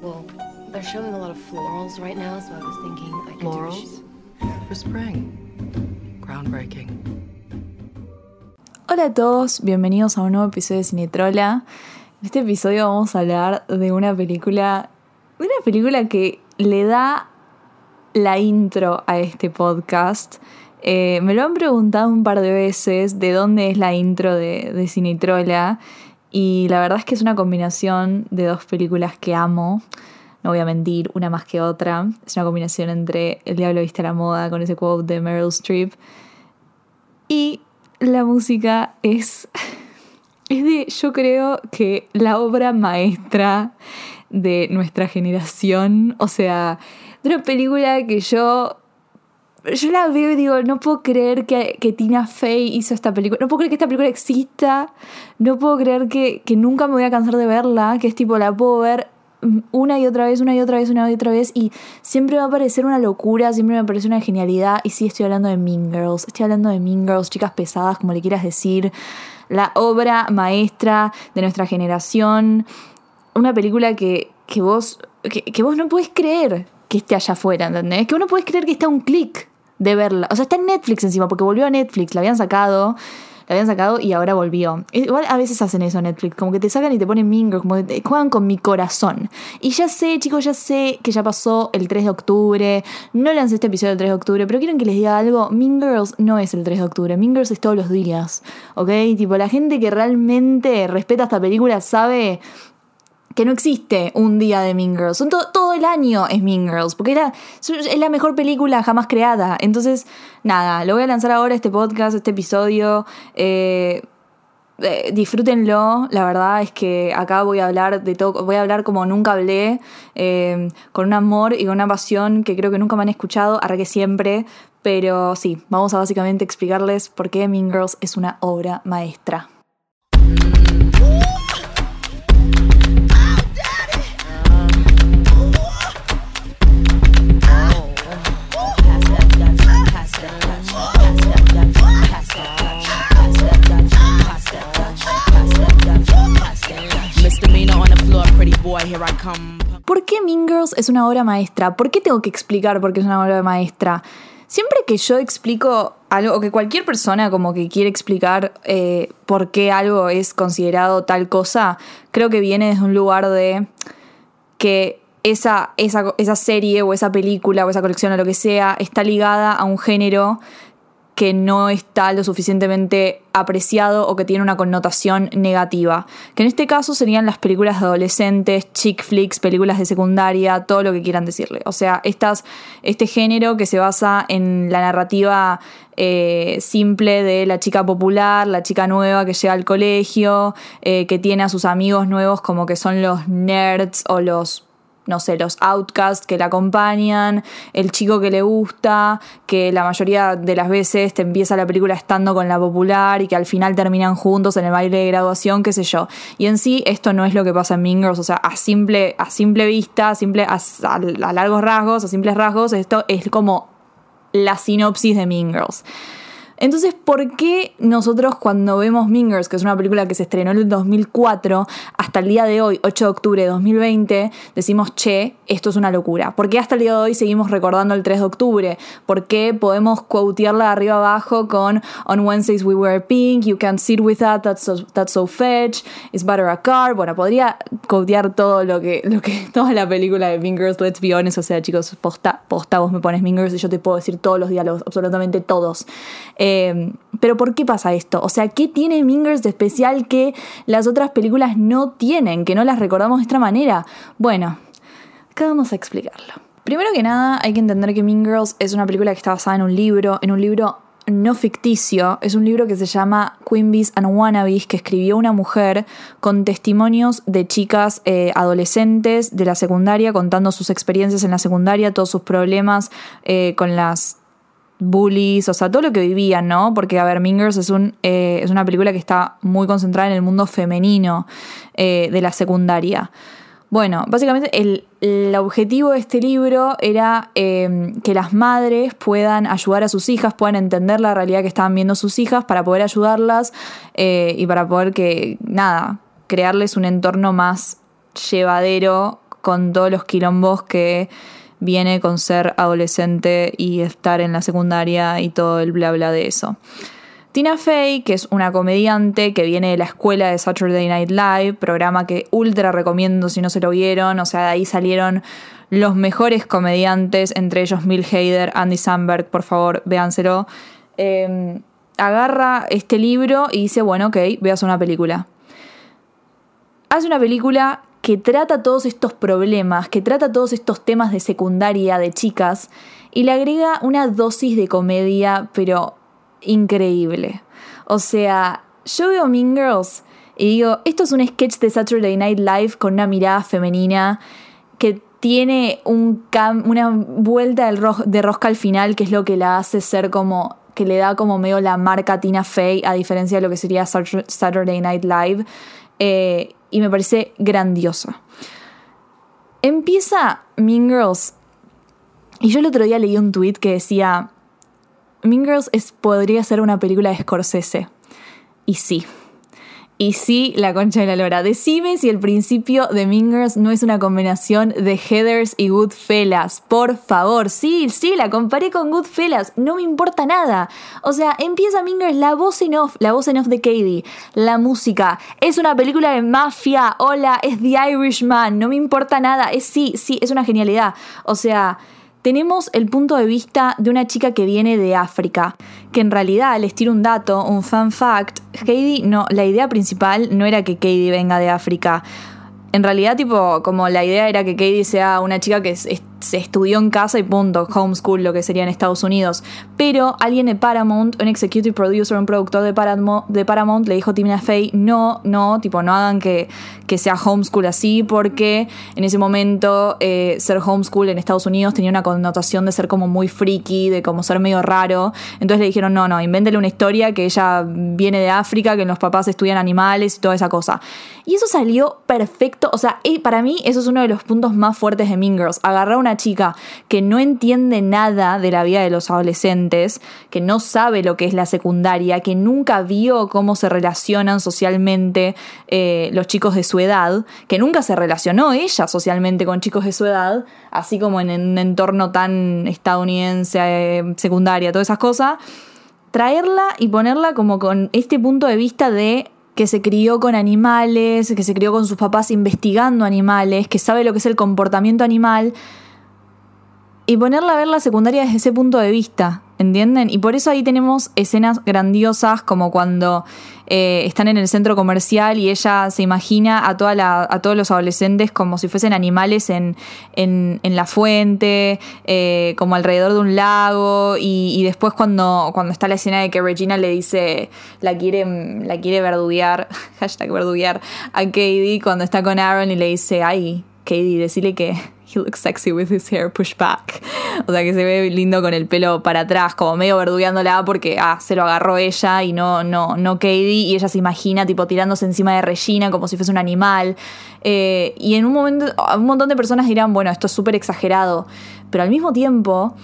Well, they're showing a lot of florals right now, so I was thinking I could do a Florals? For spring. Groundbreaking. Hola a todos, bienvenidos a un nuevo episodio de Cinetrola. En este episodio vamos a hablar de una película, de una película que le da la intro a este podcast. Eh, me lo han preguntado un par de veces de dónde es la intro de, de Cinetrola y la verdad es que es una combinación de dos películas que amo. No voy a mentir, una más que otra. Es una combinación entre El Diablo Viste a la Moda con ese quote de Meryl Streep y la música es, es de, yo creo que la obra maestra de nuestra generación. O sea, de una película que yo, yo la veo y digo, no puedo creer que, que Tina Fey hizo esta película. No puedo creer que esta película exista. No puedo creer que, que nunca me voy a cansar de verla. Que es tipo, la puedo ver una y otra vez, una y otra vez, una y otra vez, y siempre va a parecer una locura, siempre me parece una genialidad. Y sí, estoy hablando de Mean Girls, estoy hablando de Mean Girls, chicas pesadas, como le quieras decir, la obra maestra de nuestra generación, una película que, que vos, que, vos no podés creer que esté allá afuera, ¿entendés? Que vos no podés creer que está un clic de verla. O sea, está en Netflix encima, porque volvió a Netflix, la habían sacado la habían sacado y ahora volvió. Igual a veces hacen eso Netflix, como que te sacan y te ponen Girls, como que te juegan con mi corazón. Y ya sé, chicos, ya sé que ya pasó el 3 de octubre. No lancé este episodio el 3 de octubre, pero quieren que les diga algo. Mean Girls no es el 3 de octubre. Mean Girls es todos los días. ¿Ok? Tipo, la gente que realmente respeta esta película sabe que no existe un día de Mean Girls. Son to todo el año es Mean Girls, porque era, es la mejor película jamás creada. Entonces, nada, lo voy a lanzar ahora este podcast, este episodio. Eh, eh, disfrútenlo, la verdad es que acá voy a hablar de todo, voy a hablar como nunca hablé, eh, con un amor y con una pasión que creo que nunca me han escuchado, ahora que siempre, pero sí, vamos a básicamente explicarles por qué Mean Girls es una obra maestra. ¿Por qué Mean Girls es una obra maestra? ¿Por qué tengo que explicar por qué es una obra maestra? Siempre que yo explico algo, o que cualquier persona como que quiere explicar eh, por qué algo es considerado tal cosa, creo que viene desde un lugar de que esa, esa, esa serie o esa película o esa colección o lo que sea está ligada a un género que no está lo suficientemente apreciado o que tiene una connotación negativa. Que en este caso serían las películas de adolescentes, chick flicks, películas de secundaria, todo lo que quieran decirle. O sea, este género que se basa en la narrativa eh, simple de la chica popular, la chica nueva que llega al colegio, eh, que tiene a sus amigos nuevos como que son los nerds o los no sé, los outcasts que la acompañan, el chico que le gusta, que la mayoría de las veces te empieza la película estando con la popular y que al final terminan juntos en el baile de graduación, qué sé yo. Y en sí esto no es lo que pasa en Mean Girls, o sea, a simple, a simple vista, a, simple, a, a largos rasgos, a simples rasgos, esto es como la sinopsis de Mean Girls. Entonces, ¿por qué nosotros cuando vemos Mingers, que es una película que se estrenó en el 2004, hasta el día de hoy, 8 de octubre de 2020, decimos, che, esto es una locura? ¿Por qué hasta el día de hoy seguimos recordando el 3 de octubre? ¿Por qué podemos quotearla de arriba abajo con On Wednesdays we wear pink, You can't sit with that, that's so, that's so fetch, It's butter a car? Bueno, podría quotear todo lo que, lo que, toda la película de Mingers, let's be honest, o sea, chicos, posta, posta, vos me pones Mingers y yo te puedo decir todos los diálogos, absolutamente todos. Pero ¿por qué pasa esto? O sea, ¿qué tiene Mingers de especial que las otras películas no tienen, que no las recordamos de esta manera? Bueno, acá vamos a explicarlo. Primero que nada, hay que entender que Mean Girls es una película que está basada en un libro, en un libro no ficticio, es un libro que se llama Queen Bees and Wannabes, que escribió una mujer con testimonios de chicas eh, adolescentes de la secundaria, contando sus experiencias en la secundaria, todos sus problemas eh, con las bullies, o sea, todo lo que vivían, ¿no? Porque, a ver, Mingers es, un, eh, es una película que está muy concentrada en el mundo femenino eh, de la secundaria. Bueno, básicamente el, el, objetivo de este libro era eh, que las madres puedan ayudar a sus hijas, puedan entender la realidad que estaban viendo sus hijas para poder ayudarlas y para poder que, nada, crearles un entorno más llevadero con todos los quilombos que viene con ser adolescente y estar en la secundaria y todo el bla bla de eso. Tina Fey, que es una comediante que viene de la escuela de Saturday Night Live, programa que ultra recomiendo si no se lo vieron, o sea, de ahí salieron los mejores comediantes, entre ellos Mil Hader, Andy Samberg, por favor, véanselo. Em, agarra este libro y dice, bueno, ok, veas una película. Hace una película que trata todos estos problemas, que trata todos estos temas de secundaria de chicas y le agrega una dosis de comedia, pero increíble. O sea, yo veo Mean Girls y digo, esto es un sketch de Saturday Night Live con una mirada femenina que tiene un una vuelta de rosca al final, que es lo que la hace ser como que le da como medio la marca Tina Fey, a diferencia de lo que sería Saturday Night Live. Eh, y me parece grandiosa. Empieza Mean Girls. Y yo el otro día leí un tweet que decía: Mean Girls podría ser una película de Scorsese. Y sí. Y sí, la concha de la lora. Decime si el principio de Mingers no es una combinación de Heathers y Goodfellas. Por favor, sí, sí, la comparé con Goodfellas. No me importa nada. O sea, empieza Mingers, la voz en off, la voz en off de Katie, la música. Es una película de mafia. Hola, es The Irishman. No me importa nada. Es sí, sí, es una genialidad. O sea tenemos el punto de vista de una chica que viene de África, que en realidad, les tiro un dato, un fun fact, Heidi, no, la idea principal no era que Katie venga de África. En realidad, tipo, como la idea era que Katie sea una chica que es se estudió en casa y punto, homeschool, lo que sería en Estados Unidos. Pero alguien de Paramount, un executive producer, un productor de Paramount, le dijo a Tina Fey, no, no, tipo, no hagan que, que sea homeschool así, porque en ese momento eh, ser homeschool en Estados Unidos tenía una connotación de ser como muy freaky, de como ser medio raro. Entonces le dijeron, no, no, invéntele una historia que ella viene de África, que los papás estudian animales y toda esa cosa. Y eso salió perfecto, o sea, eh, para mí eso es uno de los puntos más fuertes de Mean Girls, agarrar una chica que no entiende nada de la vida de los adolescentes, que no sabe lo que es la secundaria, que nunca vio cómo se relacionan socialmente eh, los chicos de su edad, que nunca se relacionó ella socialmente con chicos de su edad, así como en un entorno tan estadounidense, eh, secundaria, todas esas cosas, traerla y ponerla como con este punto de vista de que se crió con animales, que se crió con sus papás investigando animales, que sabe lo que es el comportamiento animal, y ponerla a ver la secundaria desde ese punto de vista, ¿entienden? Y por eso ahí tenemos escenas grandiosas como cuando eh, están en el centro comercial y ella se imagina a, toda la, a todos los adolescentes como si fuesen animales en, en, la fuente, eh, como alrededor de un lago, y, después cuando, cuando está la escena de que Regina le dice, la quiere, la quiere verduguear, hashtag verduguear, a Katie cuando está con Aaron y le dice, ay, Katie, decirle que he looks sexy with his hair pushed back. O sea, que se ve lindo con el pelo para atrás, como medio verdugueándola porque, ah, se lo agarró ella y no, no, no Katie. Y ella se imagina, tipo, tirándose encima de Regina como si fuese un animal. Eh, y en un momento, un montón de personas dirán, bueno, esto es súper exagerado. Pero al mismo tiempo,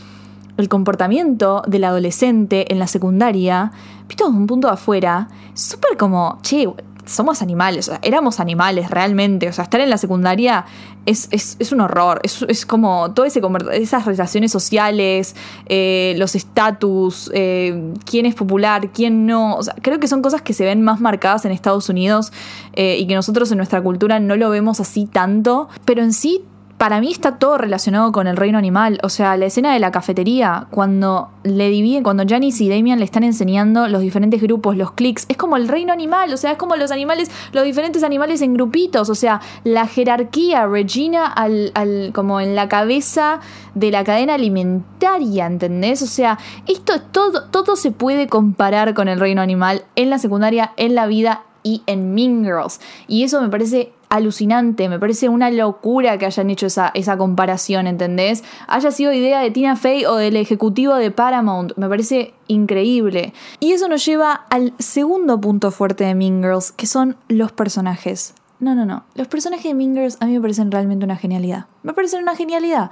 el comportamiento del adolescente en la secundaria, visto desde un punto de afuera, súper como, che, somos animales, o sea, éramos animales realmente, o sea, estar en la secundaria es, un horror, es, como todo ese esas relaciones sociales, eh, los estatus, eh, quién es popular, quién no, o sea, creo que son cosas que se ven más marcadas en Estados Unidos eh, y que nosotros en nuestra cultura no lo vemos así tanto, pero en sí para mí está todo relacionado con el reino animal. O sea, la escena de la cafetería, cuando le dividen, cuando Janice y Damian le están enseñando los diferentes grupos, los clics, es como el reino animal. O sea, es como los animales, los diferentes animales en grupitos. O sea, la jerarquía, Regina al, al, como en la cabeza de la cadena alimentaria, ¿entendés? O sea, esto todo, todo se puede comparar con el reino animal en la secundaria, en la vida y en Mean Girls. Y eso me parece alucinante, me parece una locura que hayan hecho esa, esa comparación, ¿entendés? Haya sido idea de Tina Fey o del ejecutivo de Paramount, me parece increíble. Y eso nos lleva al segundo punto fuerte de Mean Girls, que son los personajes. No, no, no. Los personajes de Mean Girls a mí me parecen realmente una genialidad. Me parecen una genialidad.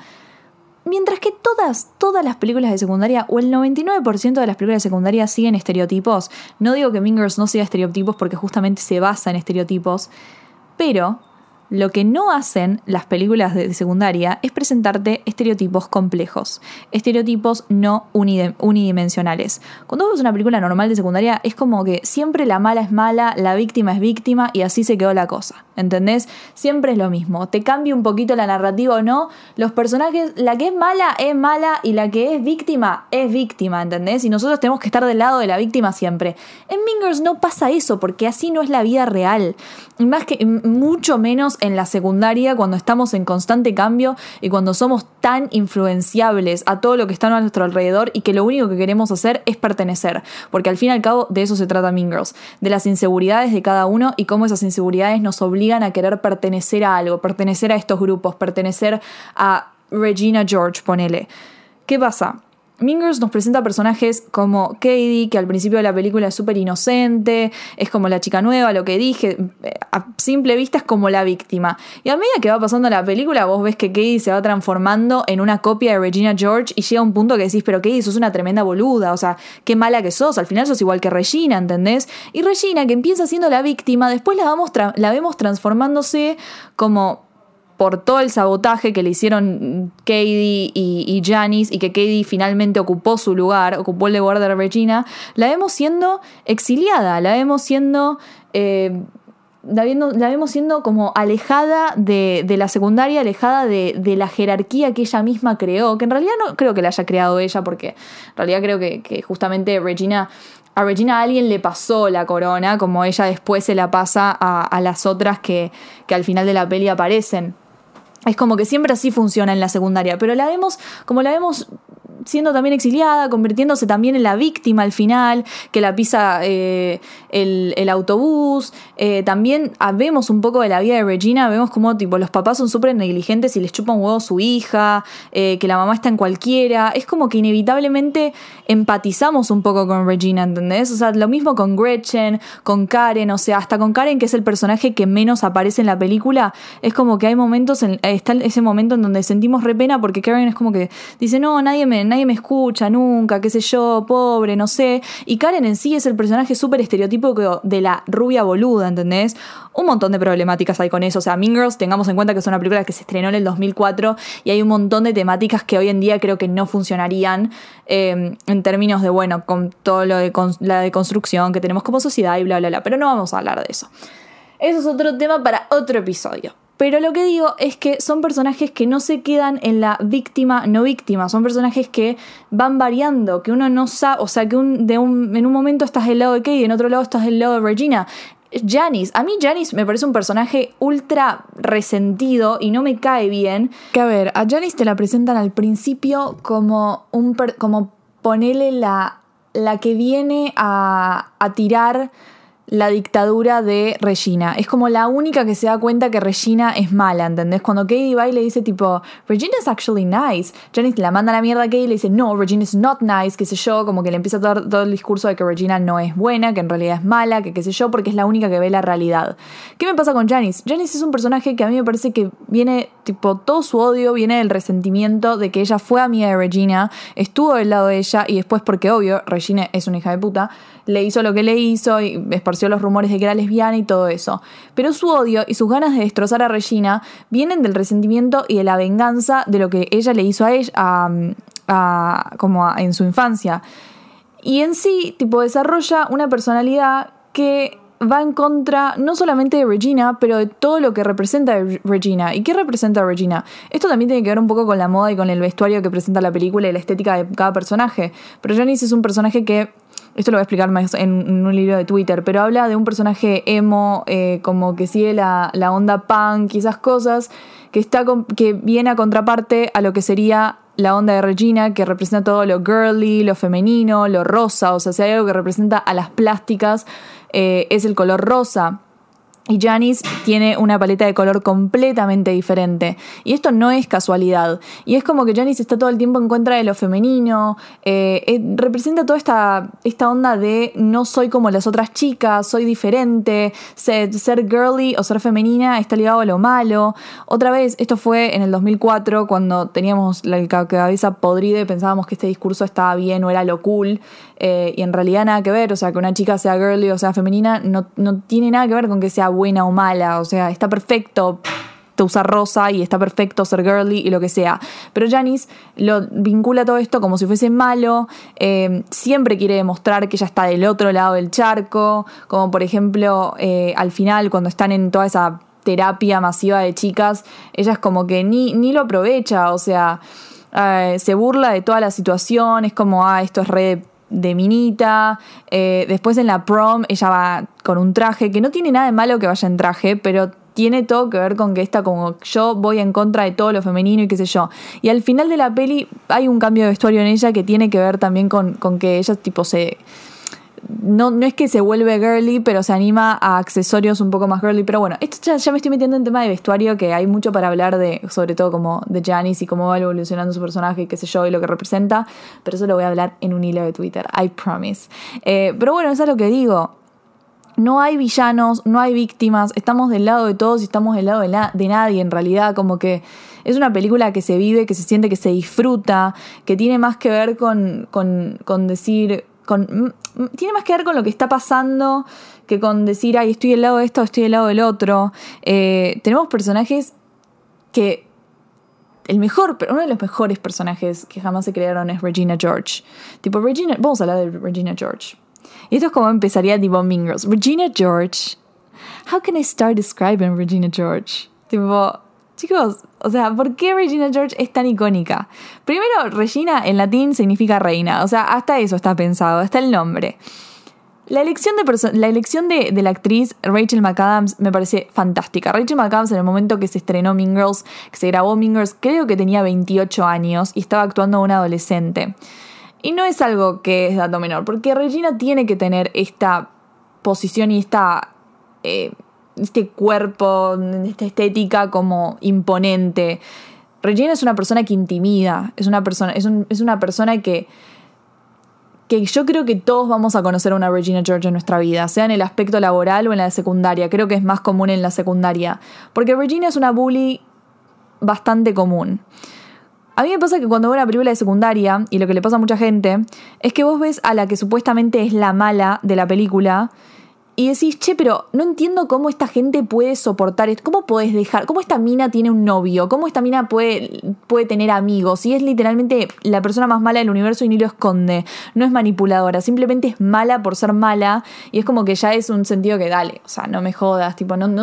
Mientras que todas, todas las películas de secundaria, o el 99% de las películas de secundaria siguen estereotipos, no digo que Mean Girls no siga estereotipos porque justamente se basa en estereotipos, pero lo que no hacen las películas de secundaria es presentarte estereotipos complejos, estereotipos no unidimensionales. Cuando ves una película normal de secundaria es como que siempre la mala es mala, la víctima es víctima y así se quedó la cosa, ¿entendés? Siempre es lo mismo, te cambia un poquito la narrativa o no, los personajes, la que es mala es mala y la que es víctima es víctima, ¿entendés? Y nosotros tenemos que estar del lado de la víctima siempre. En Mingers no pasa eso porque así no es la vida real. Más que mucho menos en la secundaria cuando estamos en constante cambio y cuando somos tan influenciables a todo lo que está a nuestro alrededor y que lo único que queremos hacer es pertenecer. Porque al fin y al cabo de eso se trata Mean Girls, de las inseguridades de cada uno y cómo esas inseguridades nos obligan a querer pertenecer a algo, pertenecer a estos grupos, pertenecer a Regina George, ponele. ¿Qué pasa? Mingers nos presenta personajes como Katie, que al principio de la película es súper inocente, es como la chica nueva, lo que dije, a simple vista es como la víctima. Y a medida que va pasando la película, vos ves que Katie se va transformando en una copia de Regina George y llega un punto que decís, pero Katie, sos una tremenda boluda, o sea, qué mala que sos, al final sos igual que Regina, ¿entendés? Y Regina, que empieza siendo la víctima, después la, la vemos transformándose como por todo el sabotaje que le hicieron Katie y, Janice y que Katie finalmente ocupó su lugar, ocupó el lugar de Regina, la vemos siendo exiliada, la vemos siendo... Eh, la, vemos siendo como alejada de, la secundaria, alejada de, la jerarquía que ella misma creó, que en realidad no creo que la haya creado ella, porque en realidad creo que, justamente Regina a Regina alguien le pasó la corona, como ella después se la pasa a, las otras que, al final de la peli aparecen. Es como que siempre así funciona en la secundaria, pero la vemos, como la vemos siendo también exiliada, convirtiéndose también en la víctima al final, que la pisa eh, el, autobús. Eh, también vemos un poco de la vida de Regina, vemos como tipo los papás son súper negligentes y les chupa un huevo a su hija, eh, que la mamá está en cualquiera. Es como que inevitablemente empatizamos un poco con Regina, ¿entendés? O sea, lo mismo con Gretchen, con Karen, o sea, hasta con Karen, que es el personaje que menos aparece en la película, es como que hay momentos, en, está ese momento en donde sentimos re pena porque Karen es como que dice, no, nadie me, nadie me escucha nunca, qué sé yo, pobre, no sé. Y Karen en sí es el personaje súper estereotípico de la rubia boluda, ¿entendés? Un montón de problemáticas hay con eso. O sea, Mean Girls, tengamos en cuenta que es una película que se estrenó en el 2004 y hay un montón de temáticas que hoy en día creo que no funcionarían eh, en términos de, bueno, con todo lo de la deconstrucción que tenemos como sociedad y bla, bla, bla. Pero no vamos a hablar de eso. Eso es otro tema para otro episodio. Pero lo que digo es que son personajes que no se quedan en la víctima no víctima, son personajes que van variando, que uno no sabe, o sea, que un, de un, en un momento estás del lado de Katie, en otro lado estás del lado de Regina. Janice, a mí Janice me parece un personaje ultra resentido y no me cae bien. Que a ver, a Janice te la presentan al principio como un como ponerle la, la que viene a, a tirar la dictadura de Regina. Es como la única que se da cuenta que Regina es mala, ¿entendés? Cuando Katie va y le dice tipo, Regina is actually nice, Janice la manda a la mierda a Katie y le dice, no, Regina is not nice, qué sé yo, como que le empieza dar todo el discurso de que Regina no es buena, que en realidad es mala, que qué sé yo, porque es la única que ve la realidad. ¿Qué me pasa con Janice? Janice es un personaje que a mí me parece que viene, tipo, todo su odio viene del resentimiento de que ella fue amiga de Regina, estuvo del lado de ella y después porque obvio, Regina es una hija de puta, le hizo lo que le hizo y esparció los rumores de que era lesbiana y todo eso. Pero su odio y sus ganas de destrozar a Regina vienen del resentimiento y de la venganza de lo que ella le hizo a ella como en su infancia. Y en sí, tipo, desarrolla una personalidad que va en contra no solamente de Regina, pero de todo lo que representa Regina. ¿Y qué representa Regina? Esto también tiene que ver un poco con la moda y con el vestuario que presenta la película y la estética de cada personaje. Pero Janice es un personaje que esto lo voy a explicar más en, un libro de Twitter, pero habla de un personaje emo, eh, como que sigue la, onda punk y esas cosas, que, está que viene a contraparte a lo que sería la onda de Regina, que representa todo lo girly, lo femenino, lo rosa, o sea, si hay algo que representa a las plásticas, eh, es el color rosa. Y Janice tiene una paleta de color completamente diferente. Y esto no es casualidad. Y es como que Janice está todo el tiempo en contra de lo femenino. Eh, eh, representa toda esta, esta onda de no soy como las otras chicas, soy diferente. Ser, ser, girly o ser femenina está ligado a lo malo. Otra vez, esto fue en el 2004 cuando teníamos la cabeza podrida y pensábamos que este discurso estaba bien o era lo cool. Eh, y en realidad nada que ver. O sea, que una chica sea girly o sea femenina no, no tiene nada que ver con que sea buena o mala, o sea, está perfecto perfecto usar rosa y está perfecto ser girly y lo que sea. Pero Janice lo vincula todo esto como si fuese malo, eh, siempre quiere demostrar que ella está del otro lado del charco, como por ejemplo eh, al final cuando están en toda esa terapia masiva de chicas, ella es como que ni, ni lo aprovecha, o sea, eh, se burla de toda la situación, es como, ah, esto es re de minita. Eh, después en la prom ella va con un traje, que no tiene nada de malo que vaya en traje, pero tiene todo que ver con que está como yo voy en contra de todo lo femenino y qué sé yo. Y al final de la peli hay un cambio de vestuario en ella que tiene que ver también con, con que ella tipo se no, no es que se vuelve girly, pero se anima a accesorios un poco más girly. Pero bueno, esto ya, me estoy metiendo en tema de vestuario, que hay mucho para hablar de, sobre todo como de Janice y cómo va evolucionando su personaje, y qué sé yo, y lo que representa. Pero eso lo voy a hablar en un hilo de Twitter, I promise. Eh, pero bueno, eso es lo que digo. No hay villanos, no hay víctimas, estamos del lado de todos y estamos del lado de, de nadie en realidad, como que es una película que se vive, que se siente, que se disfruta, que tiene más que ver con, con, con decir, tiene más que ver con lo que está pasando que con decir, ay, estoy del lado de esto, estoy del lado del otro. Eh, tenemos personajes que el mejor, uno de los mejores personajes que jamás se crearon es Regina George. Tipo, Regina, vamos a hablar de Regina George. Y esto es como empezaría tipo Mean Girls. Regina George. How can I start describing Regina George? Tipo, Chicos, o sea, ¿por qué Regina George es tan icónica? Primero, Regina en latín significa reina, o sea, hasta eso está pensado, hasta el nombre. La elección, de, la, elección de, la actriz Rachel McAdams me parece fantástica. Rachel McAdams en el momento que se estrenó Mean Girls, que se grabó Mean Girls, creo que tenía 28 años y estaba actuando una adolescente. Y no es algo que es dato menor, porque Regina tiene que tener esta posición y esta eh, este cuerpo, esta estética como imponente. Regina es una persona que intimida, es una persona, es, una persona que, que yo creo que todos vamos a conocer a una Regina George en nuestra vida, sea en el aspecto laboral o en la secundaria. Creo que es más común en la secundaria. Porque Regina es una bully bastante común. A mí me pasa que cuando veo una película de secundaria, y lo que le pasa a mucha gente, es que vos ves a la que supuestamente es la mala de la película, y decís, che, pero no entiendo cómo esta gente puede soportar esto. ¿Cómo podés dejar? ¿Cómo esta mina tiene un novio? ¿Cómo esta mina puede, puede tener amigos? Y es literalmente la persona más mala del universo y ni lo esconde. No es manipuladora, simplemente es mala por ser mala. Y es como que ya es un sentido que dale, o sea, no me jodas, tipo, no, no,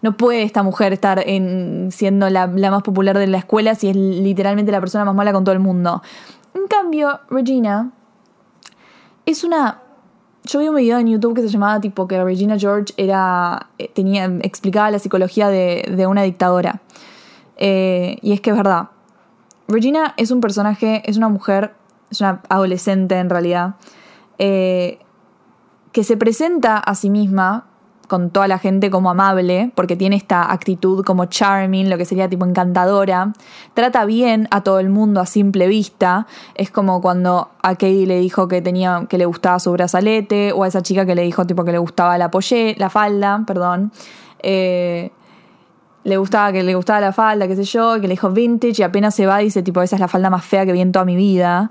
no puede esta mujer estar en, siendo la, la más popular de la escuela si es literalmente la persona más mala con todo el mundo. En cambio, Regina es una yo vi un video en YouTube que se llamaba tipo que Regina George era, eh, tenía, explicaba la psicología de, una dictadora. Eh, y es que es verdad. Regina es un personaje, es una mujer, es una adolescente en realidad, eh, que se presenta a sí misma con toda la gente como amable, porque tiene esta actitud como charming, lo que sería tipo encantadora. Trata bien a todo el mundo a simple vista. Es como cuando a Katie le dijo que tenía que le gustaba su brazalete, o a esa chica que le dijo tipo que le gustaba la la falda, perdón. Eh, le gustaba que le gustaba la falda, qué sé yo, que le dijo vintage y apenas se va dice tipo esa es la falda más fea que vi en toda mi vida.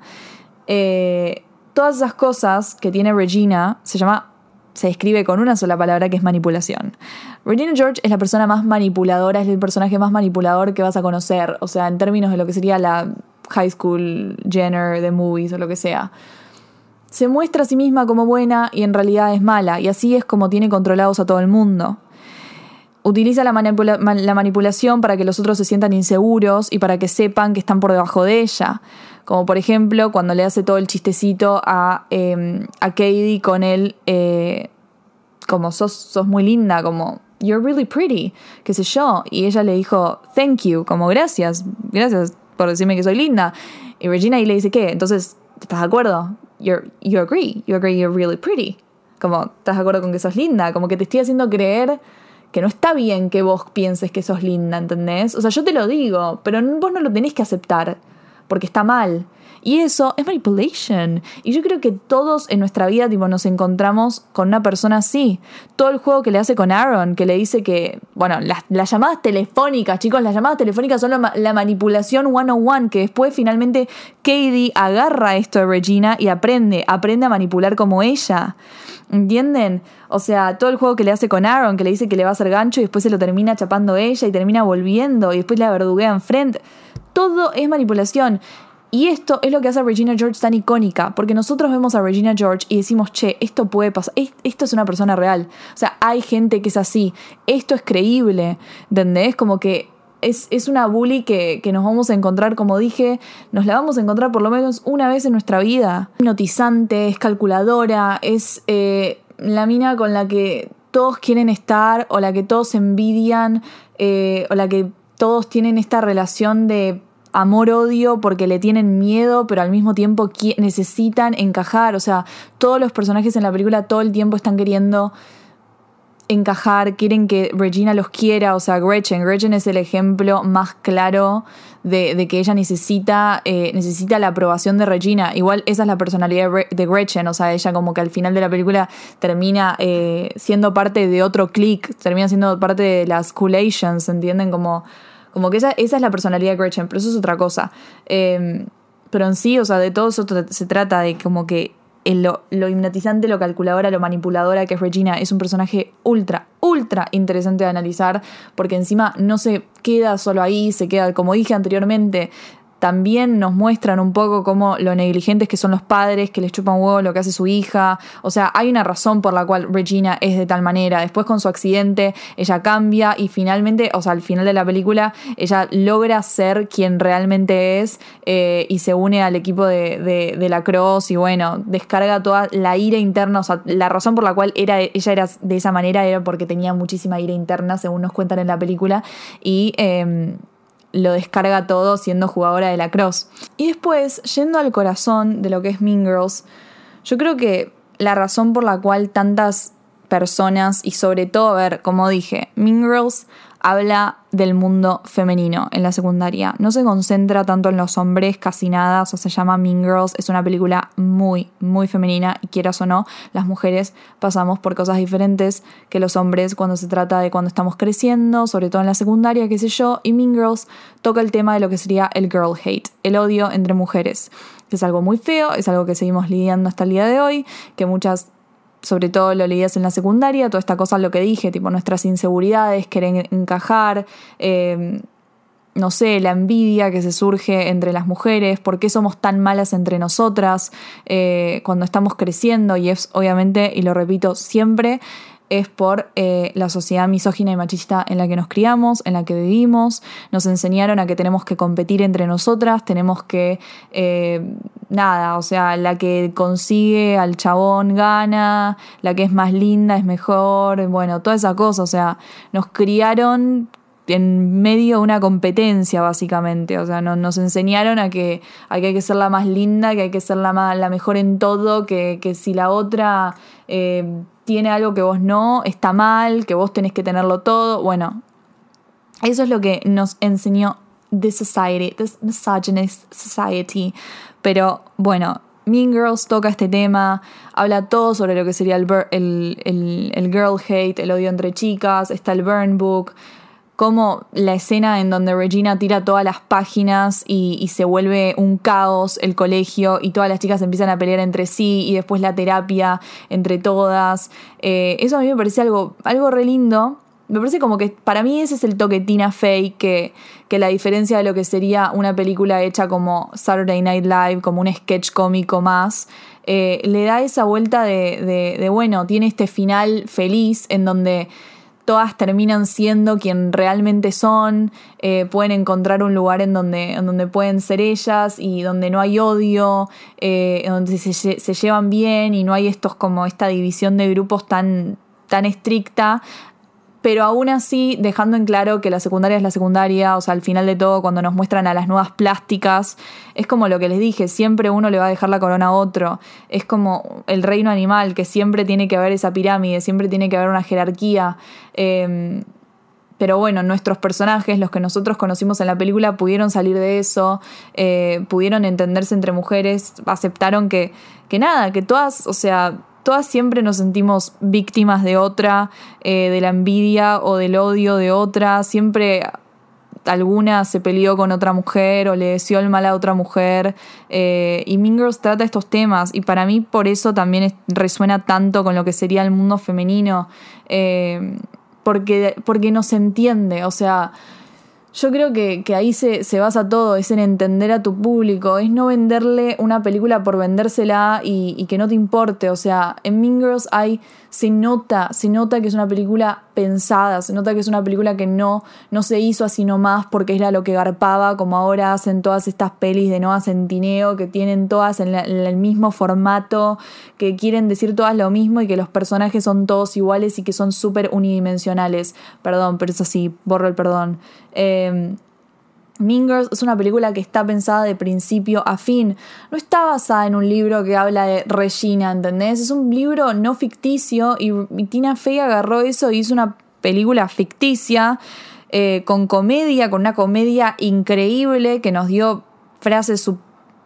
Eh, todas esas cosas que tiene Regina se llama se describe con una sola palabra que es manipulación. Regina George es la persona más manipuladora, es el personaje más manipulador que vas a conocer, o sea, en términos de lo que sería la high school Jenner de movies o lo que sea. Se muestra a sí misma como buena y en realidad es mala, y así es como tiene controlados a todo el mundo. Utiliza la, la manipulación para que los otros se sientan inseguros y para que sepan que están por debajo de ella. Como por ejemplo cuando le hace todo el chistecito a, eh, a Katie con él, eh, como sos, sos muy linda, como you're really pretty, qué sé yo. Y ella le dijo, thank you, como gracias, gracias por decirme que soy linda. Y Regina ahí le dice, ¿qué? Entonces, ¿estás de acuerdo? You're, you agree, you agree you're really pretty. Como, ¿estás de acuerdo con que sos linda? Como que te estoy haciendo creer que no está bien que vos pienses que sos linda, ¿entendés? O sea, yo te lo digo, pero vos no lo tenés que aceptar porque está mal. Y eso es manipulation. Y yo creo que todos en nuestra vida tipo, nos encontramos con una persona así. Todo el juego que le hace con Aaron, que le dice que, bueno, las, llamadas telefónicas, chicos, las llamadas telefónicas son la, la manipulación 101, que después finalmente Katie agarra esto de Regina y aprende, aprende a manipular como ella. ¿Entienden? O sea, todo el juego que le hace con Aaron, que le dice que le va a hacer gancho y después se lo termina chapando ella y termina volviendo y después la verduguea enfrente. Todo es manipulación. Y esto es lo que hace a Regina George tan icónica, porque nosotros vemos a Regina George y decimos, che, esto puede pasar, esto es una persona real. O sea, hay gente que es así, esto es creíble, ¿entendés? Como que es, es, una bully que, que, nos vamos a encontrar, como dije, nos la vamos a encontrar por lo menos una vez en nuestra vida. Notizante, es calculadora, es eh, la mina con la que todos quieren estar o la que todos envidian eh, o la que todos tienen esta relación de amor-odio porque le tienen miedo, pero al mismo tiempo necesitan encajar. O sea, todos los personajes en la película todo el tiempo están queriendo encajar, quieren que Regina los quiera, o sea, Gretchen, Gretchen es el ejemplo más claro de, que ella necesita, eh, necesita la aprobación de Regina. Igual esa es la personalidad de Gretchen, o sea, ella como que al final de la película termina eh, siendo parte de otro click, termina siendo parte de las Coolations, ¿entienden? Como, como que esa, esa es la personalidad de Gretchen, pero eso es otra cosa. Em, pero en sí, o sea, de todo eso se trata de como que lo, lo, hipnotizante, lo calculadora, lo manipuladora que es Regina. Es un personaje ultra, ultra interesante de analizar porque encima no se queda solo ahí, se queda, como dije anteriormente, también nos muestran un poco cómo lo negligentes que son los padres, que les chupan huevo lo que hace su hija. O sea, hay una razón por la cual Regina es de tal manera. Después con su accidente, ella cambia y finalmente, o sea, al final de la película, ella logra ser quien realmente es eh, y se une al equipo de, de, la Cross y bueno, descarga toda la ira interna. O sea, la razón por la cual era, ella era de esa manera era porque tenía muchísima ira interna, según nos cuentan en la película. Y... Em, lo descarga todo siendo jugadora de la cross. Y después, yendo al corazón de lo que es Mean Girls, yo creo que la razón por la cual tantas personas y sobre todo, a ver, como dije, Mean Girls habla del mundo femenino en la secundaria. No se concentra tanto en los hombres, casi nada, o se llama Mean Girls, es una película muy, muy femenina y quieras o no, las mujeres pasamos por cosas diferentes que los hombres cuando se trata de cuando estamos creciendo, sobre todo en la secundaria, qué sé yo, y Mean Girls toca el tema de lo que sería el girl hate, el odio entre mujeres, es algo muy feo, es algo que seguimos lidiando hasta el día de hoy, que muchas sobre todo lo leías en la secundaria, toda esta cosa, lo que dije, tipo nuestras inseguridades, querer encajar, em, no sé, la envidia que se surge entre las mujeres, por qué somos tan malas entre nosotras eh, cuando estamos creciendo, y es obviamente, y lo repito siempre, es por eh, la sociedad misógina y machista en la que nos criamos, en la que vivimos. Nos enseñaron a que tenemos que competir entre nosotras, tenemos que, eh, nada, o sea, la que consigue al chabón gana, la que es más linda es mejor, bueno, toda esa cosa, o sea, nos criaron en medio de una competencia, básicamente. O sea, nos enseñaron a que, hay que ser la más linda, que hay que ser la, más, la mejor en todo, que, que si la otra eh, tiene algo que vos no, está mal, que vos tenés que tenerlo todo. Bueno, eso es lo que nos enseñó The Society, The Misogynist Society. Pero bueno, Mean Girls toca este tema, habla todo sobre lo que sería el, el, el, girl hate, el odio entre chicas, está el burn book, como la escena en donde Regina tira todas las páginas y, se vuelve un caos el colegio y todas las chicas empiezan a pelear entre sí y después la terapia entre todas. Eh, eso a mí me parece algo, algo re lindo. Me parece como que para mí ese es el toque Tina Fey, que, que la diferencia de lo que sería una película hecha como Saturday Night Live, como un sketch cómico más, eh, le da esa vuelta de, de, bueno, tiene este final feliz en donde todas terminan siendo quien realmente son, eh, pueden encontrar un lugar en donde, en donde pueden ser ellas y donde no hay odio, eh, donde se, se, llevan bien y no hay estos como esta división de grupos tan, tan estricta pero aún así dejando en claro que la secundaria es la secundaria, o sea, al final de todo, cuando nos muestran a las nuevas plásticas, es como lo que les dije, siempre uno le va a dejar la corona a otro, es como el reino animal, que siempre tiene que haber esa pirámide, siempre tiene que haber una jerarquía. Em, pero bueno, nuestros personajes, los que nosotros conocimos en la película, pudieron salir de eso, eh, pudieron entenderse entre mujeres, aceptaron que, que nada, que todas, o sea, todas siempre nos sentimos víctimas de otra, eh, de la envidia o del odio de otra, siempre alguna se peleó con otra mujer o le deseó el mal a otra mujer. Eh, y Mean Girls trata estos temas y para mí por eso también resuena tanto con lo que sería el mundo femenino porque, porque no se entiende, o sea, yo creo que, ahí se, se, basa todo, es en entender a tu público, es no venderle una película por vendérsela y, y que no te importe, o sea, en Mean Girls hay se nota, se nota que es una película pensada, se nota que es una película que no, no se hizo así nomás porque era lo que garpaba, como ahora hacen todas estas pelis de Noah Centineo, que tienen todas en, el mismo formato, que quieren decir todas lo mismo y que los personajes son todos iguales y que son súper unidimensionales. Perdón, pero es así, borro el perdón. Eh, Mean es una película que está pensada de principio a fin. No está basada en un libro que habla de Regina, ¿entendés? Es un libro no ficticio y, Tina Fey agarró eso y hizo una película ficticia eh, con comedia, con una comedia increíble que nos dio frases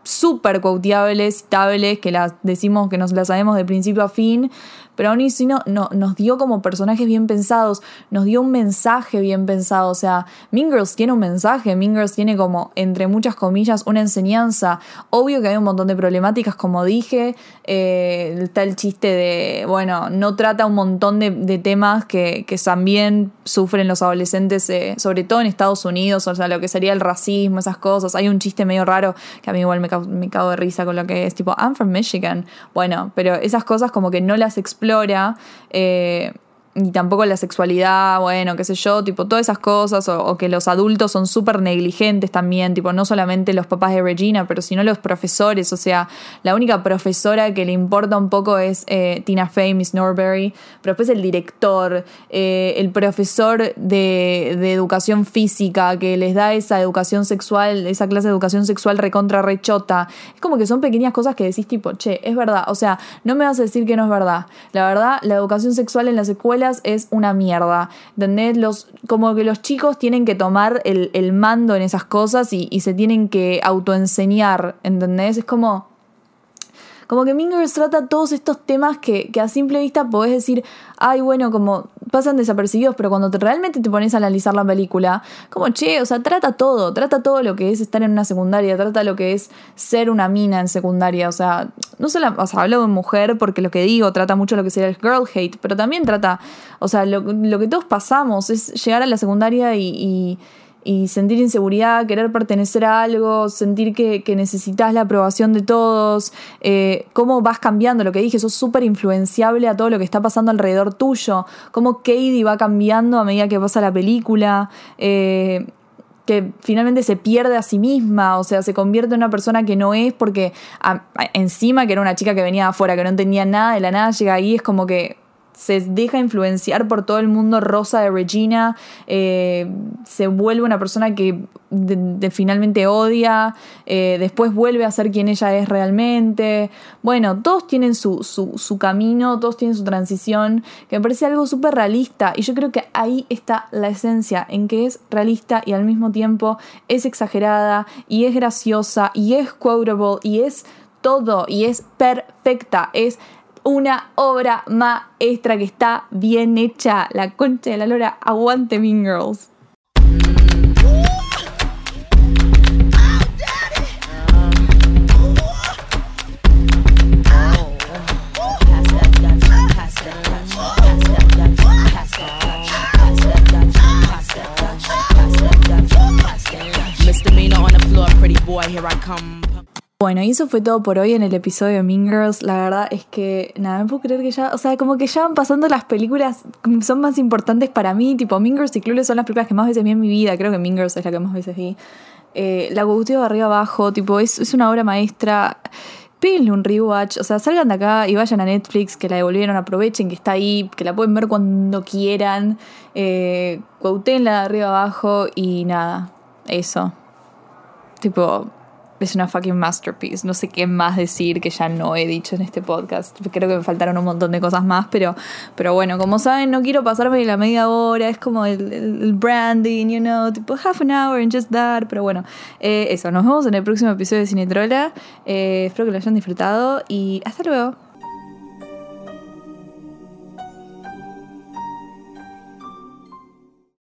súper quoteables, citables, que las decimos que nos las sabemos de principio a fin, pero aún así no, nos dio como personajes bien pensados, nos dio un mensaje bien pensado, o sea, Mean Girls tiene un mensaje, Mean Girls tiene como, entre muchas comillas, una enseñanza, obvio que hay un montón de problemáticas, como dije, eh, está el chiste de, bueno, no trata un montón de, temas que, también sufren los adolescentes, eh, sobre todo en Estados Unidos, o sea, lo que sería el racismo, esas cosas, hay un chiste medio raro que a mí igual me, me cago de risa con lo que es, tipo, I'm from Michigan, bueno, pero esas cosas como que no las explora explora. Eh, ni tampoco la sexualidad, bueno, qué sé yo, tipo todas esas cosas, o, que los adultos son súper negligentes también, tipo no solamente los papás de Regina, pero sino los profesores, o sea, la única profesora que le importa un poco es eh, Tina Fey, Miss Norbury, pero después el director, eh, el profesor de, educación física que les da esa educación sexual, esa clase de educación sexual recontra rechota, es como que son pequeñas cosas que decís tipo, che, es verdad, o sea, no me vas a decir que no es verdad, la verdad, la educación sexual en las escuelas es una mierda. ¿Entendés? Los, como que los chicos tienen que tomar el, mando en esas cosas y, se tienen que autoenseñar. ¿Entendés? Es como como que Mingers trata todos estos temas que, a simple vista podés decir, ay, bueno, como pasan desapercibidos, pero cuando realmente te pones a analizar la película, como, che, o sea, trata todo, trata todo lo que es estar en una secundaria, trata lo que es ser una mina en secundaria, o sea, no solo, o sea, hablo de mujer porque lo que digo trata mucho lo que sería el girl hate, pero también trata, o sea, lo, que todos pasamos es llegar a la secundaria y y sentir inseguridad, querer pertenecer a algo, sentir que, necesitas la aprobación de todos, eh, cómo vas cambiando, lo que dije, sos súper influenciable a todo lo que está pasando alrededor tuyo, cómo Katie va cambiando a medida que pasa la película. Eh, que finalmente se pierde a sí misma, o sea, se convierte en una persona que no es porque encima que era una chica que venía de afuera, que no entendía nada, de la nada llega ahí, es como que se deja influenciar por todo el mundo rosa de Regina, eh, se vuelve una persona que finalmente odia, eh, después vuelve a ser quien ella es realmente. Bueno, todos tienen su, su, camino, todos tienen su transición, que me parece algo súper realista y yo creo que ahí está la esencia, en que es realista y al mismo tiempo es exagerada y es graciosa y es quotable y es todo y es perfecta, es una obra maestra que está bien hecha. La concha de la lora, aguante Mean Girls. Misdemeanor on the floor, pretty boy, here I come. Bueno, y eso fue todo por hoy en el episodio de Mean Girls. La verdad es que, nada, no puedo creer que ya, o sea, como que ya van pasando las películas que son más importantes para mí. Tipo, Mean Girls y Clueless son las películas que más veces vi en mi vida. Creo que Mean Girls es la que más veces vi. Eh, la gusteo de arriba abajo, tipo, es, es una obra maestra. Pídenle un rewatch, o sea, salgan de acá y vayan a Netflix, que la devolvieron, aprovechen que está ahí, que la pueden ver cuando quieran. Eh, de arriba abajo y nada, eso. Tipo, es una fucking masterpiece. No sé qué más decir que ya no he dicho en este podcast. Creo que me faltaron un montón de cosas más, pero, pero bueno, como saben, no quiero pasarme la media hora. Es como el, el branding, you know, tipo half an hour and just that. Pero bueno, eh, eso. Nos vemos en el próximo episodio de Cinetrola. Eh, espero que lo hayan disfrutado y hasta luego.